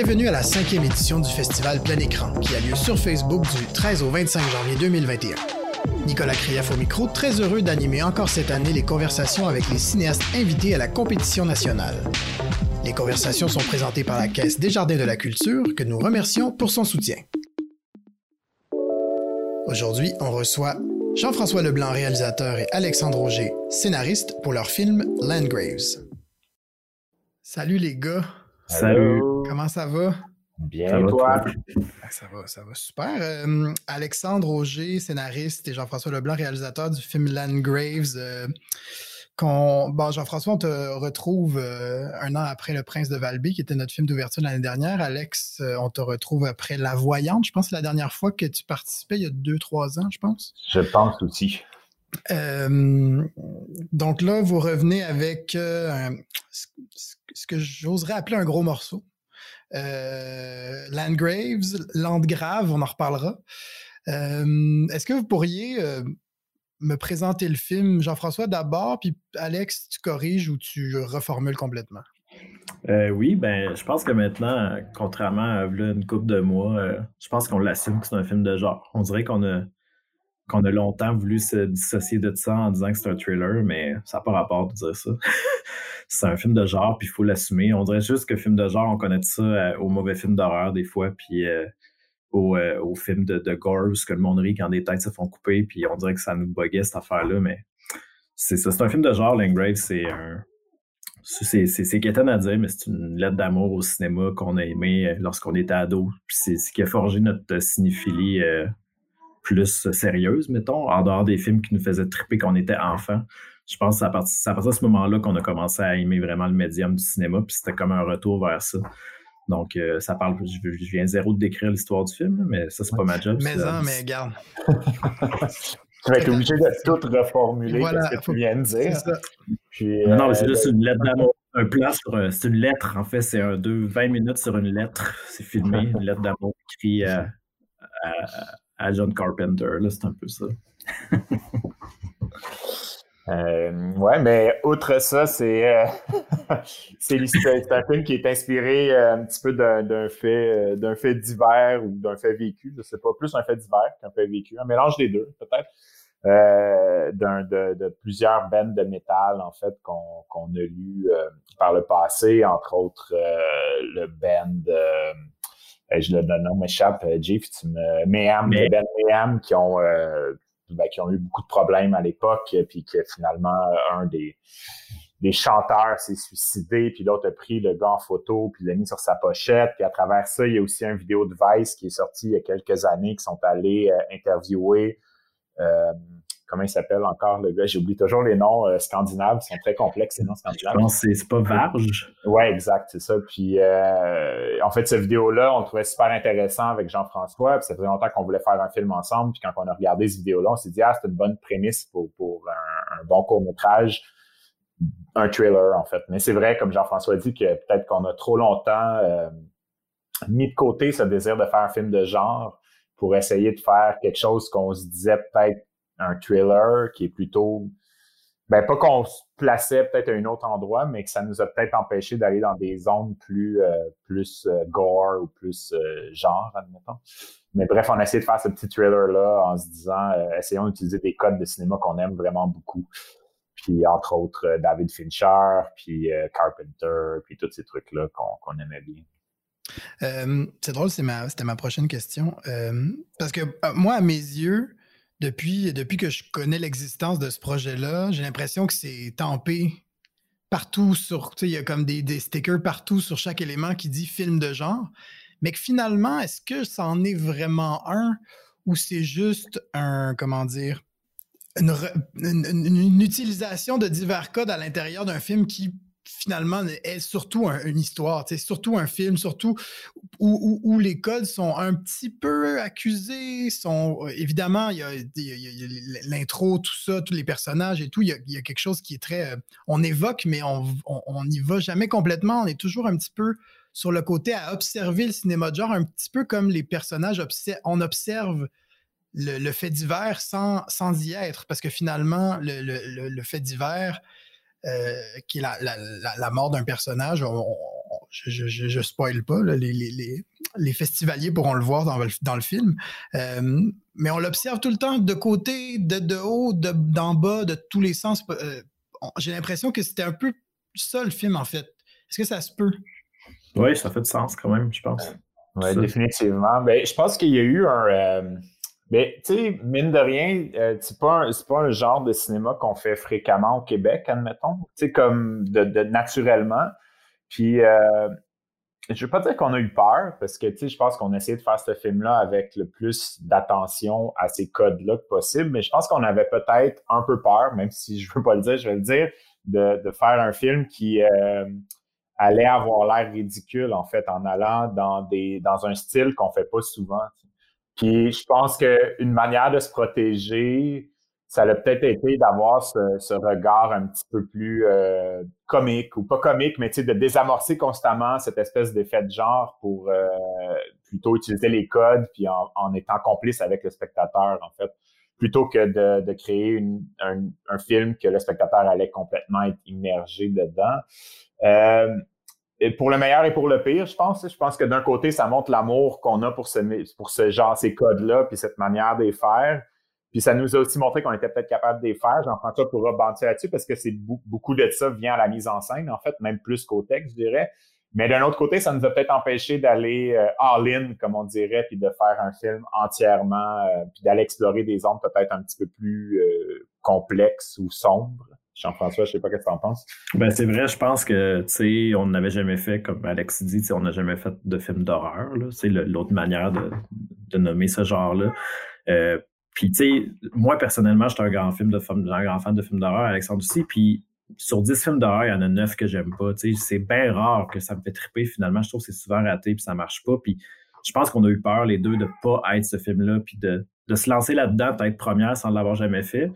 Bienvenue à la cinquième édition du festival Plein Écran, qui a lieu sur Facebook du 13 au 25 janvier 2021. Nicolas Krief au micro, très heureux d'animer encore cette année les conversations avec les cinéastes invités à la compétition nationale. Les conversations sont présentées par la Caisse des Jardins de la Culture, que nous remercions pour son soutien. Aujourd'hui, on reçoit Jean-François Leblanc, réalisateur, et Alexandre Auger, scénariste, pour leur film Landgraves. Salut les gars. Salut. Comment ça va? Bien, toi? Ah, ça va, ça va super. Euh, Alexandre Auger, scénariste, et Jean-François Leblanc, réalisateur du film Landgraves. Euh, bon, Jean-François, on te retrouve euh, un an après Le Prince de Valby, qui était notre film d'ouverture l'année dernière. Alex, on te retrouve après La Voyante. Je pense que c'est la dernière fois que tu participais, il y a deux, trois ans, je pense. Je pense aussi. Donc là, vous revenez avec ce que j'oserais appeler un gros morceau. Euh, Landgraves, Landgrave, on en reparlera. Euh, est-ce que vous pourriez euh, me présenter le film, Jean-François, d'abord, puis Alex, tu corriges ou tu reformules complètement? oui, ben, je pense que maintenant, contrairement à une couple de mois, je pense qu'on l'assume que c'est un film de genre. On dirait qu'on a, qu'on a longtemps voulu se dissocier de ça en disant que c'est un thriller, mais ça n'a pas rapport de dire ça. c'est un film de genre, puis il faut l'assumer. On dirait juste que film de genre, on connaît ça euh, au mauvais film d'horreur des fois, puis euh, au, euh, au, film de, gore, où que le monde rit quand des têtes se font couper, puis on dirait que ça nous buguait cette affaire-là, mais c'est ça. C'est un film de genre, Langgrave, c'est un. C'est, c'est, à dire, mais c'est une lettre d'amour au cinéma qu'on a aimé lorsqu'on était ado. C'est ce qui a forgé notre cinéphilie plus sérieuse, mettons, en dehors des films qui nous faisaient triper quand on était enfant je pense que c'est à partir, de ce moment-là qu'on a commencé à aimer vraiment le médium du cinéma, puis c'était comme un retour vers ça. Donc, euh, ça parle, je, viens zéro de décrire l'histoire du film, mais ça, c'est pas ma job. Mais non, mais garde. tu vas être obligé de tout reformuler ce que tu viens de dire. non, c'est euh, juste une lettre d'amour. Un plan sur. C'est une lettre, en fait, c'est un deux, 20 minutes sur une lettre. C'est filmé, une lettre d'amour écrite à, à, John Carpenter. C'est un peu ça. Euh, ouais, mais outre ça, c'est euh, un film qui est inspiré euh, un petit peu d'un fait euh, d'un fait divers ou d'un fait vécu. Je sais pas, plus un fait divers qu'un fait vécu, un mélange des deux peut-être. de, de, plusieurs bands de métal en fait qu'on qu'on a lu par le passé, entre autres le band je le donne, m'échappe, Jeff, tu me Mayhem, le band Mayhem qui ont ben, qui ont eu beaucoup de problèmes à l'époque, puis que finalement, un des, des chanteurs s'est suicidé, puis l'autre a pris le gars en photo, puis l'a mis sur sa pochette. Puis à travers ça, il y a aussi une vidéo de Vice qui est sortie il y a quelques années, qui sont allés euh, interviewer euh, comment il s'appelle encore le gars? J'oublie toujours les noms euh, scandinaves, ils sont très complexes, les noms scandinaves. Je pense que c'est pas Varge. Ouais, exact, c'est ça. Puis euh, en fait, cette vidéo-là, on le trouvait super intéressant avec Jean-François, puis ça faisait longtemps qu'on voulait faire un film ensemble, puis quand on a regardé cette vidéo-là, on s'est dit, ah, c'est une bonne prémisse pour, pour un, bon court-métrage, un thriller, en fait. Mais c'est vrai, comme Jean-François dit, que peut-être qu'on a trop longtemps euh, mis de côté ce désir de faire un film de genre pour essayer de faire quelque chose qu'on se disait peut-être un thriller qui est plutôt ben pas qu'on se plaçait peut-être à un autre endroit, mais que ça nous a peut-être empêché d'aller dans des zones plus euh, plus euh, gore ou plus euh, genre, admettons. Mais bref, on a essayé de faire ce petit thriller-là en se disant, essayons d'utiliser des codes de cinéma qu'on aime vraiment beaucoup. Puis entre autres, David Fincher, puis Carpenter, puis tous ces trucs-là qu'on aimait bien. c'est drôle, c'était ma, ma prochaine question. parce que moi, à mes yeux, depuis, depuis que je connais l'existence de ce projet-là, j'ai l'impression que c'est tampé partout sur. Il y a comme des, des, stickers partout sur chaque élément qui dit film de genre. Mais que finalement, est-ce que ça en est vraiment un ou c'est juste un, comment dire, une, une, utilisation de divers codes à l'intérieur d'un film qui finalement est surtout une histoire, c'est surtout un film, surtout où, les codes sont un petit peu accusés, sont évidemment il y a, l'intro, tout ça, tous les personnages et tout, il y a, quelque chose qui est très, euh, on évoque mais on n'y va jamais complètement, on est toujours un petit peu sur le côté à observer le cinéma de genre, un petit peu comme les personnages, on observe le, fait divers sans, sans y être, parce que finalement, le fait divers, euh, qui est la, mort d'un personnage, je, je, je, spoil pas, les, les, les, festivaliers pourront le voir dans, dans le film. Euh, mais on l'observe tout le temps de côté, de, de haut, d'en bas, de tous les sens. Euh, j'ai l'impression que c'était un peu ça le film, en fait. Est-ce que ça se peut? Oui, ça fait du sens quand même, je pense. Oui, définitivement. Ben, je pense qu'il y a eu un. Ben, tu sais, mine de rien, euh, c'est pas, un, pas un genre de cinéma qu'on fait fréquemment au Québec, admettons. Tu sais, comme de, naturellement. Puis, euh, je veux pas dire qu'on a eu peur, parce que, tu sais, je pense qu'on a essayé de faire ce film-là avec le plus d'attention à ces codes-là que possible, mais je pense qu'on avait peut-être un peu peur, même si je veux pas le dire, je vais le dire, de, de faire un film qui euh, allait avoir l'air ridicule, en fait, en allant dans, des, dans un style qu'on fait pas souvent. Puis je pense qu'une manière de se protéger, ça a peut-être été d'avoir ce, regard un petit peu plus euh, comique, ou pas comique, mais de désamorcer constamment cette espèce d'effet de genre pour euh, plutôt utiliser les codes, puis en, étant complice avec le spectateur, en fait, plutôt que de, créer un, film que le spectateur allait complètement être immergé dedans. Euh, pour le meilleur et pour le pire, je pense. Je pense que d'un côté, ça montre l'amour qu'on a pour ce, pour ce genre, ces codes-là, puis cette manière de les faire. Puis ça nous a aussi montré qu'on était peut-être capable de les faire. Jean-François pourra bâtir là-dessus parce que c'est beaucoup de ça vient à la mise en scène, en fait, même plus qu'au texte, je dirais. Mais d'un autre côté, ça nous a peut-être empêché d'aller euh, all-in, comme on dirait, puis de faire un film entièrement, euh, puis d'aller explorer des zones peut-être un petit peu plus euh, complexes ou sombres. Jean-François, je sais pas ce que tu en penses. Ben, c'est vrai, je pense que, tu sais, on n'avait jamais fait, comme Alex dit, on n'a jamais fait de film d'horreur, C'est l'autre manière de, de, nommer ce genre-là. Euh, puis, tu sais, moi, personnellement, j'étais un grand film de un grand fan de films d'horreur, Alexandre aussi, puis sur 10 films d'horreur, il y en a 9 que j'aime pas. Tu sais, c'est bien rare que ça me fait triper. Finalement, je trouve que c'est souvent raté puis ça marche pas. Puis je pense qu'on a eu peur, les deux, de pas être ce film-là puis de, de se lancer là-dedans, peut-être première sans l'avoir jamais fait.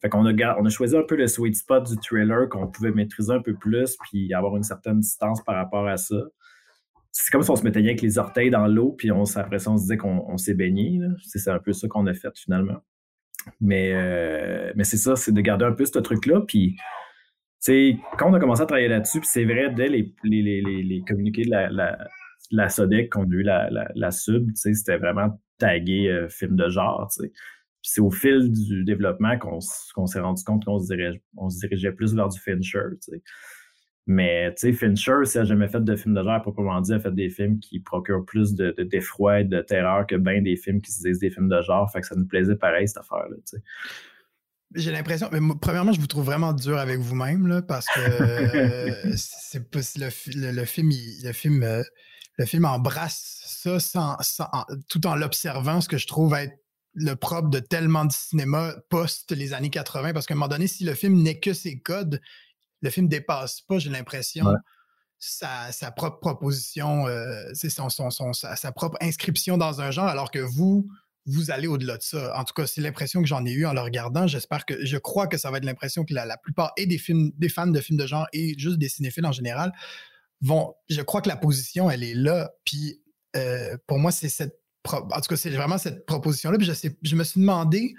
Fait qu'on a, on a choisi un peu le sweet spot du trailer qu'on pouvait maîtriser un peu plus puis avoir une certaine distance par rapport à ça. C'est comme si on se mettait avec les orteils dans l'eau puis on, après ça, on se disait qu'on s'est baigné. C'est un peu ça qu'on a fait finalement. Mais, euh, mais c'est ça, c'est de garder un peu ce truc-là. Puis, quand on a commencé à travailler là-dessus, c'est vrai, dès les, les, les, les communiqués de la, la, la SODEC qu'on a eu la, la, la sub, c'était vraiment tagué euh, film de genre. C'est au fil du développement qu'on s'est rendu compte qu'on se, dirigeait, on se dirigeait plus vers du Fincher. Mais tu sais, Fincher, s'il n'a jamais fait de film de genre proprement dit, a fait des films qui procurent plus de, d'effroi et de terreur que bien des films qui se disent des films de genre. Fait que ça nous plaisait pareil, cette affaire-là. J'ai l'impression, mais premièrement, je vous trouve vraiment dur avec vous-même, parce que c'est le, le, film, le film, euh, le film embrasse ça sans, tout en l'observant, ce que je trouve être le propre de tellement de cinéma post les années 80, parce qu'à un moment donné, si le film n'est que ses codes, le film dépasse pas, j'ai l'impression, sa, propre proposition, euh, son, son, sa, propre inscription dans un genre, alors que vous, vous allez au-delà de ça. En tout cas, c'est l'impression que j'en ai eu en le regardant. J'espère que, je crois que ça va être l'impression que la, plupart, et des films, des fans de films de genre, et juste des cinéphiles en général, vont, je crois que la position, elle est là. Puis, euh, pour moi, c'est cette en tout cas, c'est vraiment cette proposition-là. Je, me suis demandé,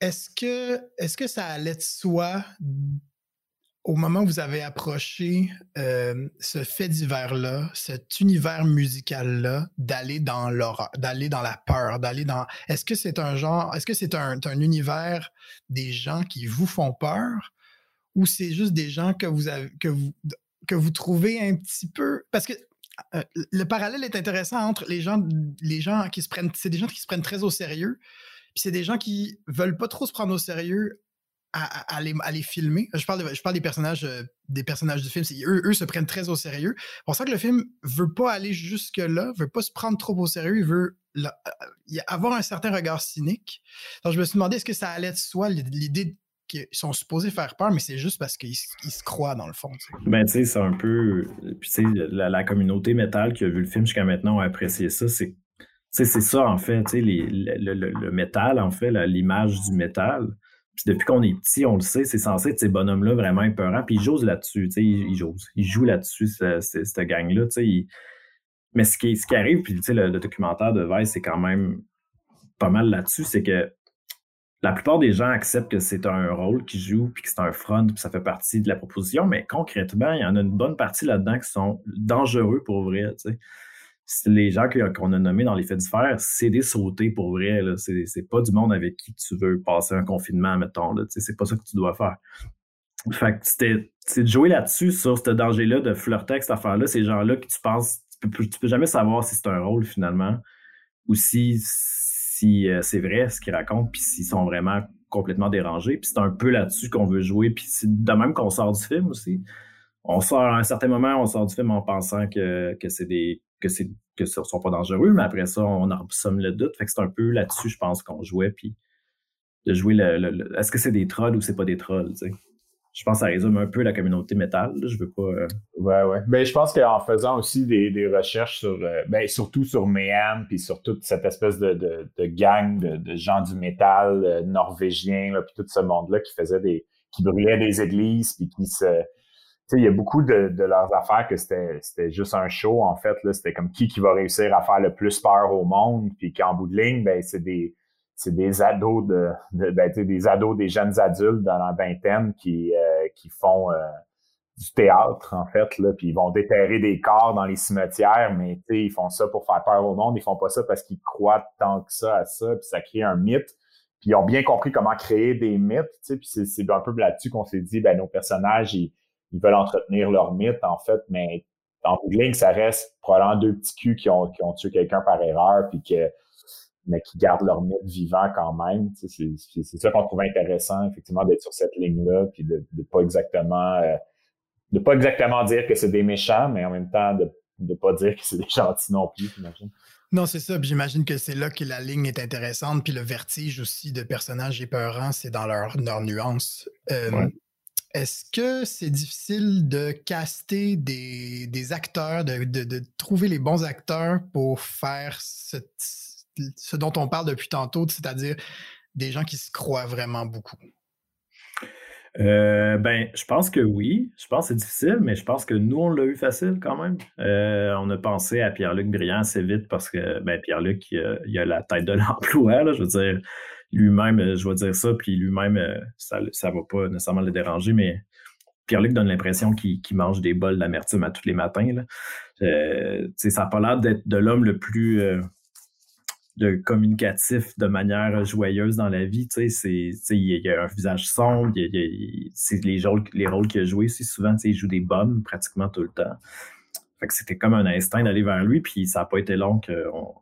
est-ce que, est que ça allait de soi au moment où vous avez approché euh, ce fait divers-là, cet univers musical-là, d'aller dans l'horreur, d'aller dans la peur, d'aller dans. Est-ce que c'est un genre, est-ce que c'est un, un, univers des gens qui vous font peur ou c'est juste des gens que vous avez, que vous, que vous trouvez un petit peu. Parce que euh, le parallèle est intéressant entre les gens, les gens qui se prennent, c'est des gens qui se prennent très au sérieux, puis c'est des gens qui veulent pas trop se prendre au sérieux à, les, filmer. Je parle, je parle des personnages, euh, des personnages du film. Eux, eux se prennent très au sérieux. C'est pour ça que le film veut pas aller jusque là, veut pas se prendre trop au sérieux. Il veut euh, avoir un certain regard cynique. Donc je me suis demandé est-ce que ça allait de soi l'idée qu'ils sont supposés faire peur, mais c'est juste parce qu'ils se croient dans le fond. Ben, tu sais, c'est un peu. Puis, tu sais, la, communauté métal qui a vu le film jusqu'à maintenant a apprécié ça. C'est c'est ça, en fait, sais, le, le, métal, en fait, l'image du métal. Puis depuis qu'on est petit, on le sait, c'est censé être ces bonhommes-là vraiment épeurants. Puis ils jouent là-dessus, ils, jouent. Ils jouent là-dessus, cette gang-là. Mais ce qui, ce qui arrive, puis tu sais, le, documentaire de Vice, c'est quand même pas mal là-dessus, c'est que la plupart des gens acceptent que c'est un rôle qu'ils jouent, puis que c'est un front, puis ça fait partie de la proposition, mais concrètement, il y en a une bonne partie là-dedans qui sont dangereux pour vrai. Les gens qu'on a nommés dans les faits divers, c'est des sautés pour vrai. C'est pas du monde avec qui tu veux passer un confinement, mettons. C'est pas ça que tu dois faire. Fait que c'est de jouer là-dessus, sur ce danger-là, de flirter avec cette affaire-là, ces gens-là que tu penses, peux, tu peux jamais savoir si c'est un rôle finalement, ou si si euh, c'est vrai ce qu'ils racontent, puis s'ils sont vraiment complètement dérangés. Puis c'est un peu là-dessus qu'on veut jouer. Puis c'est de même qu'on sort du film aussi. On sort à un certain moment, on sort du film en pensant que, que c'est des que c'est que ce sont pas dangereux, mais après ça, on en somme le doute. Fait que c'est un peu là-dessus, je pense, qu'on jouait. Puis de jouer le, est-ce que c'est des trolls ou c'est pas des trolls, je pense que ça résume un peu la communauté métal. Je veux pas. Euh, ouais, ouais. Ben, je pense qu'en faisant aussi des, recherches sur, euh, ben, surtout sur Mayhem, puis sur toute cette espèce de, de, gang de, gens du métal euh, norvégien, puis tout ce monde-là qui faisait des, qui brûlait des églises, puis qui se, tu sais, il y a beaucoup de, leurs affaires que c'était, juste un show, en fait. C'était comme qui qui va réussir à faire le plus peur au monde, puis qu'en bout de ligne, ben, c'est des, c'est des ados de, ben, des ados, des jeunes adultes dans la vingtaine qui, euh, qui font euh, du théâtre, en fait, là, puis ils vont déterrer des corps dans les cimetières, mais ils font ça pour faire peur au monde, ils font pas ça parce qu'ils croient tant que ça à ça, puis ça crée un mythe. Puis ils ont bien compris comment créer des mythes, puis c'est un peu là-dessus qu'on s'est dit, ben nos personnages, ils, veulent entretenir leur mythe, en fait, mais en de ligne, ça reste probablement deux petits culs qui ont, qui ont tué quelqu'un par erreur, puis que mais qui gardent leur mythe vivant quand même. C'est ça qu'on trouve intéressant, effectivement, d'être sur cette ligne-là, puis de ne pas exactement euh, de pas exactement dire que c'est des méchants, mais en même temps de ne pas dire que c'est des gentils non plus, j'imagine. Non, c'est ça. J'imagine que c'est là que la ligne est intéressante. Puis le vertige aussi de personnages épeurants, c'est dans leur, leur nuance. Euh, est-ce que c'est difficile de caster des, acteurs, de, de, trouver les bons acteurs pour faire cette, ce dont on parle depuis tantôt, c'est-à-dire des gens qui se croient vraiment beaucoup? Euh, ben, je pense que oui. Je pense que c'est difficile, mais je pense que nous, on l'a eu facile quand même. Euh, on a pensé à Pierre-Luc Briand assez vite parce que ben, Pierre-Luc, il, a la tête de l'emploi. Je veux dire, lui-même, je vais dire ça, puis lui-même, ça ne va pas nécessairement le déranger, mais Pierre-Luc donne l'impression qu'il mange des bols d'amertume à tous les matins. Là. Euh, ça n'a pas l'air d'être de l'homme le plus de communicatif de manière joyeuse dans la vie. Tu sais, il y a un visage sombre, c'est les rôles, les rôles qu'il a joués, c'est souvent, il joue des bombes pratiquement tout le temps. Fait que c'était comme un instinct d'aller vers lui, puis ça n'a pas été long qu'on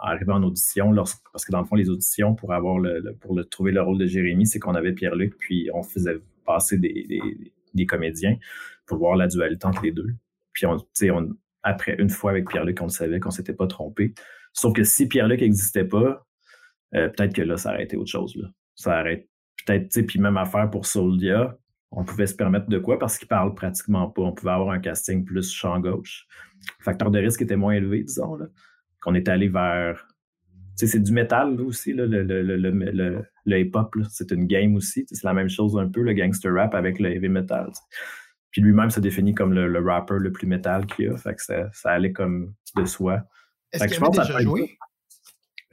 arrive en audition, parce que dans le fond, les auditions pour avoir le, pour le, trouver le rôle de Jérémy, c'est qu'on avait Pierre-Luc, puis on faisait passer des, des, comédiens pour voir la dualité entre les deux. Puis on, on, après, une fois avec Pierre-Luc, on savait qu'on s'était pas trompé. Sauf que si Pierre-Luc n'existait pas, euh, peut-être que là, ça aurait été autre chose. Là. Ça aurait peut-être, tu sais, puis même affaire pour Soldia, on pouvait se permettre de quoi? Parce qu'il parle pratiquement pas. On pouvait avoir un casting plus champ gauche. Le facteur de risque était moins élevé, disons, là. Qu'on est allé vers. Tu sais, c'est du métal aussi, là, le, le, le, le, hip-hop, c'est une game aussi. C'est la même chose un peu, le gangster rap avec le heavy metal. Puis lui-même se définit comme le, rapper le plus métal qu'il a. Fait que ça, ça allait comme de soi. Est-ce qu'il a déjà joué?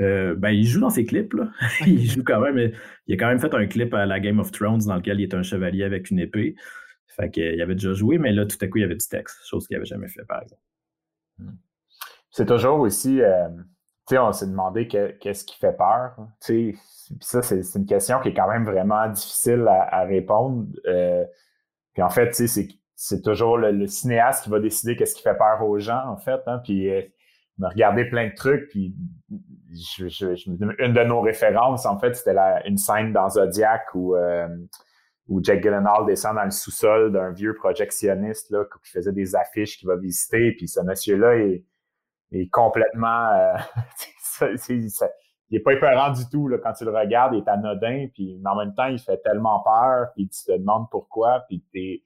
Euh, ben, il joue dans ses clips, là. il joue quand même. Il a quand même fait un clip à la Game of Thrones dans lequel il est un chevalier avec une épée. Fait qu'il avait déjà joué, mais là, tout à coup, il y avait du texte, chose qu'il n'avait jamais fait, par exemple. Hmm. C'est toujours aussi, euh, tu sais, on s'est demandé qu'est-ce qui fait peur. Tu sais, ça, c'est une question qui est quand même vraiment difficile à, répondre. Euh, puis en fait, tu sais, c'est toujours le, cinéaste qui va décider qu'est-ce qui fait peur aux gens, en fait. Hein, puis me regardé plein de trucs, puis une de nos références, en fait, c'était une scène dans Zodiac où, euh, où Jack Gyllenhaal descend dans le sous-sol d'un vieux projectionniste là, qui faisait des affiches qu'il va visiter, puis ce monsieur-là est, est complètement... Euh, il est pas épeurant du tout là, quand tu le regardes, il est anodin, puis mais en même temps, il fait tellement peur, puis tu te demandes pourquoi, puis t'es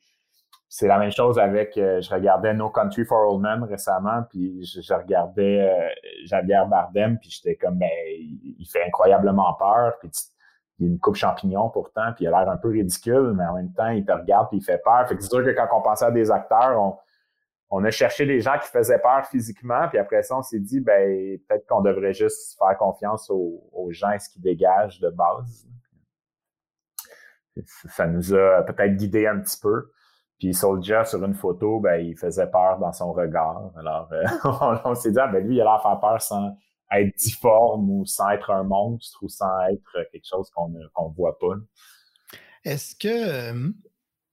c'est la même chose avec, euh, je regardais No Country for Old Men récemment, puis je, regardais euh, Javier Bardem, puis j'étais comme, ben, il, fait incroyablement peur, puis il a une coupe champignon pourtant, puis il a l'air un peu ridicule, mais en même temps, il te regarde, puis il fait peur. Fait que c'est sûr que quand on pensait à des acteurs, on, on a cherché des gens qui faisaient peur physiquement, puis après ça, on s'est dit, ben, peut-être qu'on devrait juste faire confiance aux, gens et ce qu'ils dégagent de base. ça nous a peut-être guidé un petit peu. Puis Soldier, sur une photo, ben, il faisait peur dans son regard. Alors, euh, on, s'est dit, ah, ben, lui, il a l'air faire peur sans être difforme ou sans être un monstre ou sans être quelque chose qu'on ne voit pas. Est-ce que, euh,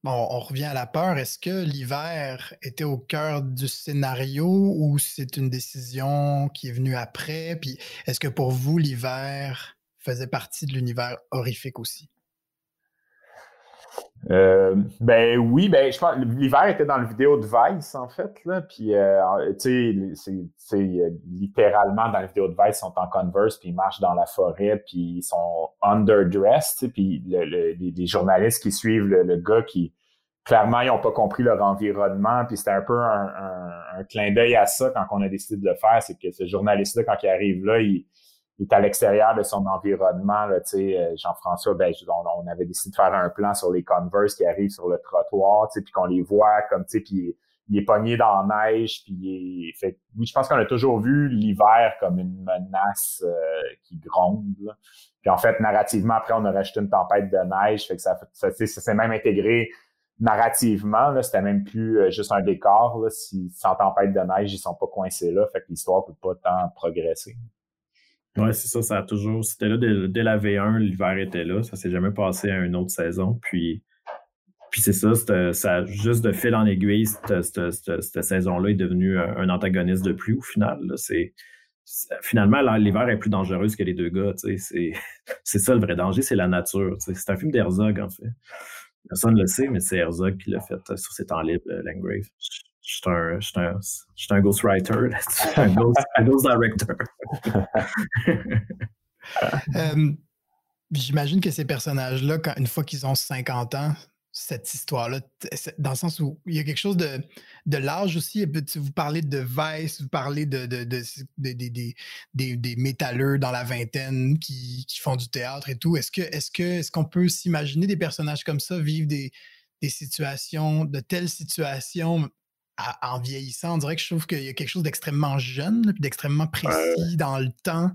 bon, on revient à la peur, est-ce que l'hiver était au cœur du scénario ou c'est une décision qui est venue après? Puis est-ce que pour vous, l'hiver faisait partie de l'univers horrifique aussi? Euh, ben oui, ben je pense l'hiver était dans le vidéo de Vice en fait là, puis euh, tu sais c'est littéralement dans la vidéo de Vice ils sont en Converse puis ils marchent dans la forêt puis ils sont underdressed, puis le, les, journalistes qui suivent le, gars qui clairement ils ont pas compris leur environnement puis c'était un peu un, un clin d'œil à ça quand on a décidé de le faire, c'est que ce journaliste là quand il arrive là il il est à l'extérieur de son environnement. Là, euh, Jean-François, ben, on, avait décidé de faire un plan sur les Converse qui arrivent sur le trottoir, puis qu'on les voit comme, tu sais, puis il est pogné dans la neige, puis il fait, oui, je pense qu'on a toujours vu l'hiver comme une menace euh, qui gronde. Puis en fait, narrativement, après, on a rajouté une tempête de neige, fait que ça, ça, ça s'est même intégré narrativement. C'était même plus euh, juste un décor. Là, si, sans tempête de neige, ils sont pas coincés là, fait que l'histoire peut pas tant progresser. Ouais, c'est ça, ça a toujours. C'était là dès, la V1, l'hiver était là. Ça s'est jamais passé à une autre saison. Puis, puis c'est ça, ça, juste de fil en aiguille, cette, saison-là est devenue un, antagoniste de plus au final. C'est, finalement, l'hiver est plus dangereuse que les deux gars. C'est, c'est ça le vrai danger, c'est la nature. C'est un film d'Herzog, en fait. Personne ne le sait, mais c'est Herzog qui l'a fait sur ses temps libres, euh, Langrave je suis un, un, un ghostwriter, un ghost, un ghost director. Euh, j'imagine que ces personnages-là, une fois qu'ils ont 50 ans, cette histoire-là, dans le sens où il y a quelque chose de, de l'âge aussi. Vous parlez de Vice, vous parlez de, de, des, des métalleux dans la vingtaine qui, qui, font du théâtre et tout. Est-ce que est-ce qu'on peut s'imaginer des personnages comme ça vivre des, des situations, de telles situations en vieillissant, on dirait que je trouve qu'il y a quelque chose d'extrêmement jeune, d'extrêmement précis dans le temps,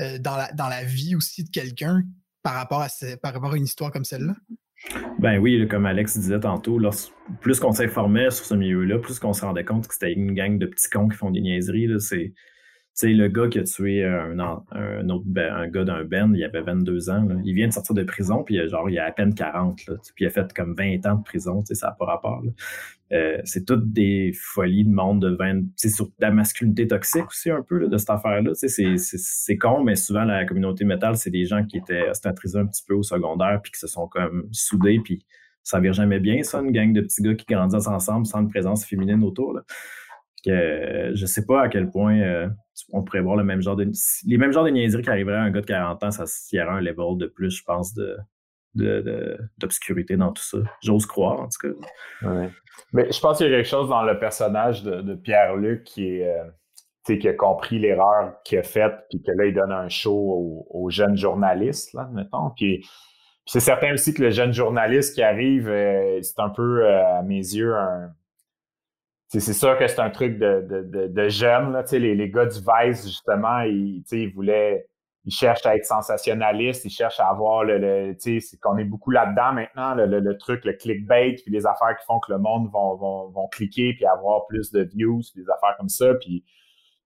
euh, dans, la, dans la vie aussi de quelqu'un par rapport à par rapport à une histoire comme celle-là. Ben oui, comme Alex disait tantôt, plus qu'on s'informait sur ce milieu-là, plus qu'on se rendait compte que c'était une gang de petits cons qui font des niaiseries. C'est sais, le gars qui a tué un, autre ben, un gars d'un Ben, il avait 22 ans. Il vient de sortir de prison, puis genre, il a à peine 40. Là, puis il a fait comme 20 ans de prison, ça n'a pas rapport. Euh, c'est toutes des folies de monde de 20. C'est sur la masculinité toxique aussi, un peu, de cette affaire-là. C'est con, mais souvent, la communauté métal, c'est des gens qui étaient ostentrisés un petit peu au secondaire, puis qui se sont comme soudés, puis ça vire jamais bien, ça, une gang de petits gars qui grandissent ensemble sans une présence féminine autour. Là. Que, je sais pas à quel point euh, on pourrait voir le même genre de les mêmes genres de niaiseries qui arriveraient à un gars de 40 ans, ça y aurait un level de plus, je pense, de d'obscurité dans tout ça. J'ose croire, en tout cas. Mais je pense qu'il y a quelque chose dans le personnage de, Pierre-Luc qui est euh, qui a compris l'erreur qu'il a faite, puis que là, il donne un show aux, jeunes journalistes, là, mettons. Puis, c'est certain aussi que le jeune journaliste qui arrive, euh, c'est un peu, euh, à mes yeux, un, c'est sûr que c'est un truc de, de, de, jeunes. Là, les, les gars du Vice, justement, ils, ils voulaient. Ils cherchent à être sensationnalistes, ils cherchent à avoir le, le c'est qu'on est beaucoup là-dedans maintenant, le, le, truc, le clickbait, puis les affaires qui font que le monde vont, vont, vont cliquer puis avoir plus de views, puis des affaires comme ça. Puis,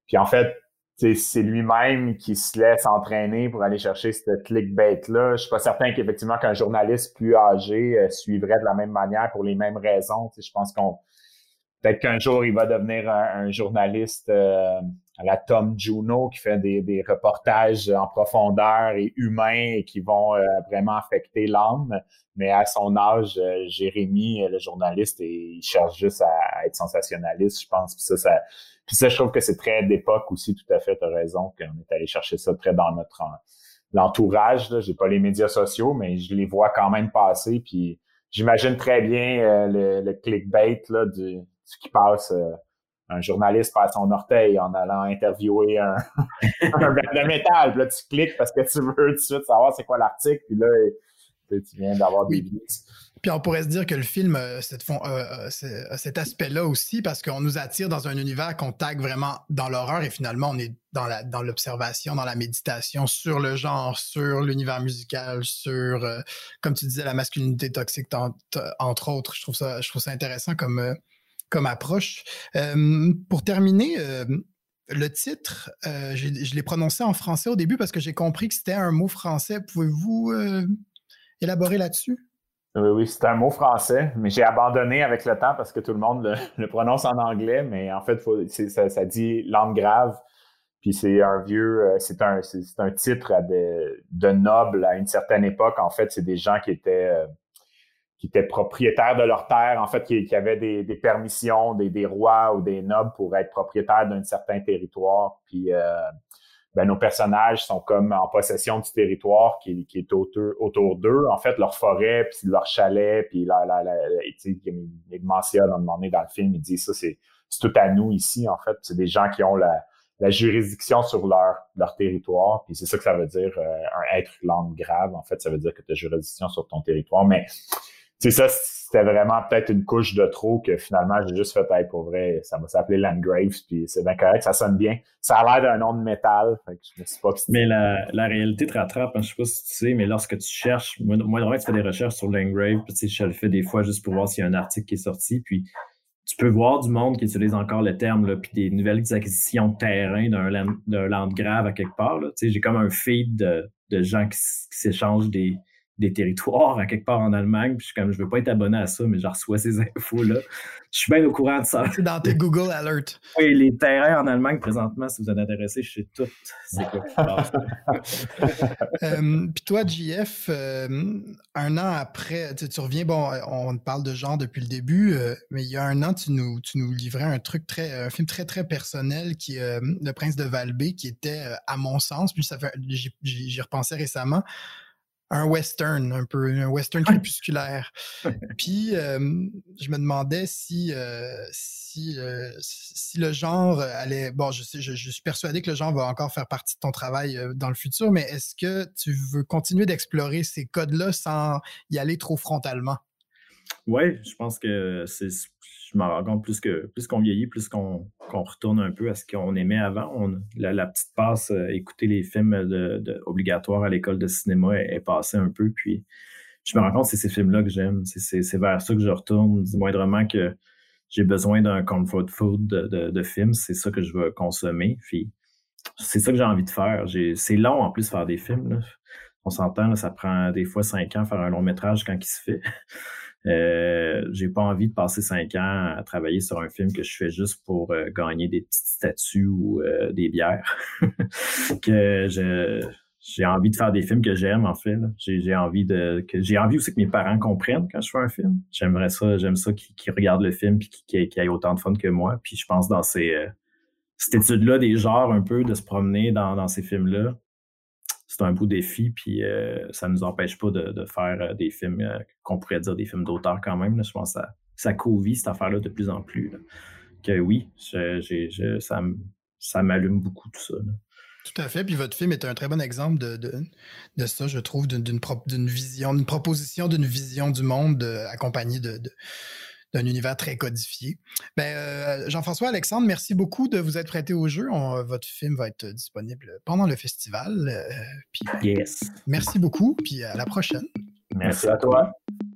puis en fait, c'est lui-même qui se laisse entraîner pour aller chercher ce clickbait-là. Je suis pas certain qu'effectivement qu'un journaliste plus âgé euh, suivrait de la même manière pour les mêmes raisons. je pense qu'on Peut-être qu'un jour, il va devenir un, journaliste euh, à la Tom Juno qui fait des, reportages en profondeur et humains et qui vont euh, vraiment affecter l'âme. Mais à son âge, euh, Jérémy, le journaliste, il cherche juste à, être sensationnaliste, je pense. Puis ça, ça, puis ça je trouve que c'est très d'époque aussi, tout à fait, tu as raison, qu'on est allé chercher ça très dans notre l'entourage. J'ai pas les médias sociaux, mais je les vois quand même passer. Puis j'imagine très bien le, le clickbait là, du ce qui passe euh, un journaliste passe son orteil en allant interviewer un, un de métal. Puis là, tu cliques parce que tu veux tout de suite savoir c'est quoi l'article. Puis là, tu viens d'avoir des views. Puis on pourrait se dire que le film a cet aspect-là aussi parce qu'on nous attire dans un univers qu'on tag vraiment dans l'horreur et finalement on est dans l'observation, dans, dans la méditation sur le genre, sur l'univers musical, sur, comme tu disais, la masculinité toxique, entre autres. Je trouve ça, je trouve ça intéressant comme, comme approche. pour terminer, le titre, euh, je l'ai prononcé en français au début parce que j'ai compris que c'était un mot français. Pouvez-vous euh, élaborer là-dessus? Oui, oui, c'est un mot français, mais j'ai abandonné avec le temps parce que tout le monde le, prononce en anglais, mais en fait, ça, dit langue grave. Puis c'est un vieux, euh, c'est un, titre de, noble à une certaine époque. En fait, c'est des gens qui étaient qui étaient propriétaires de leur terre, en fait, qui, qui avaient des, des permissions des, des, rois ou des nobles pour être propriétaires d'un certain territoire. Puis euh, ben, nos personnages sont comme en possession du territoire qui, qui est autour, autour d'eux. En fait, leur forêt, puis leur chalet, puis la, la, la, il mentionne à un moment donné dans le film, il dit ça, c'est tout à nous ici, en fait. C'est des gens qui ont la, la juridiction sur leur, leur territoire. Puis c'est ça que ça veut dire, euh, un être langue grave. En fait, ça veut dire que tu as juridiction sur ton territoire. Mais c'est ça, c'était vraiment peut-être une couche de trop que finalement j'ai juste fait hey, pour vrai, ça m'a s'appeler Landgraves, puis c'est bien correct, ça sonne bien. Ça a l'air d'un nom de métal. Fait que je me suis pas mais la, réalité te rattrape, hein, je sais pas si tu sais, mais lorsque tu cherches, moi, moi tu fais des recherches sur Landgrave, puis tu sais, je le fais des fois juste pour voir s'il y a un article qui est sorti, puis tu peux voir du monde qui utilise encore le terme, là, puis des nouvelles acquisitions de terrain d'un land, landgrave à quelque part. Sais, j'ai comme un feed de gens qui s'échangent des, des territoires à quelque part en Allemagne. Puis je suis comme, je veux pas être abonné à ça, mais je reçois ces infos-là. Je suis bien au courant de ça. C'est dans tes Google Alerts. Oui, les terrains en Allemagne, présentement, si vous êtes intéressé, je sais tout. C'est quoi? Euh, Puis toi, JF, euh, un an après, tu, reviens, bon, on parle de genre depuis le début, euh, mais il y a un an, tu nous, tu nous livrais un truc très, un film très, très personnel qui est Le Prince de Valbé, qui était, à mon sens, puis ça fait, j'y repensais récemment, un western, un peu, un western crépusculaire. Puis, je me demandais si, si, si le genre allait. Bon, je, sais, je, suis persuadé que le genre va encore faire partie de ton travail dans le futur, mais est-ce que tu veux continuer d'explorer ces codes-là sans y aller trop frontalement? Oui, je pense que c'est je m'en rends compte plus que plus qu'on vieillit, plus qu'on retourne un peu à ce qu'on aimait avant. La, petite passe, euh, écouter les films obligatoires à l'école de cinéma est, passée un peu. Puis je me rends compte que c'est ces films-là que j'aime. C'est vers ça que je retourne, moindrement que j'ai besoin d'un comfort food de, de, films, c'est ça que je veux consommer. Puis c'est ça que j'ai envie de faire. C'est long en plus faire des films. On s'entend, ça prend des fois cinq ans faire un long métrage quand il se fait. Euh, j'ai pas envie de passer cinq ans à travailler sur un film que je fais juste pour euh, gagner des petites statues ou euh, des bières. que j'ai envie de faire des films que j'aime en fait. J'ai envie de que j'ai envie aussi que mes parents comprennent quand je fais un film. J'aimerais ça, j'aime ça qu'ils regardent le film puis qu'ils qu aient autant de fun que moi. Puis je pense dans ces cette étude-là des genres un peu de se promener dans, dans ces films-là c'est un beau défi, puis euh, ça ne nous empêche pas de, faire euh, des films euh, qu'on pourrait dire des films d'auteur quand même. Je pense que ça, ça co-vit cette affaire-là de plus en plus. Que oui, ça, m'allume beaucoup tout ça. Tout à fait. Puis votre film est un très bon exemple de, de, ça, je trouve, d'une vision, d'une proposition d'une vision du monde accompagnée de, d'un univers très codifié. Ben, euh, Jean-François Alexandre, merci beaucoup de vous être prêté au jeu. votre film va être disponible pendant le festival. Euh, puis, yes. Merci beaucoup, puis à la prochaine. Merci à toi.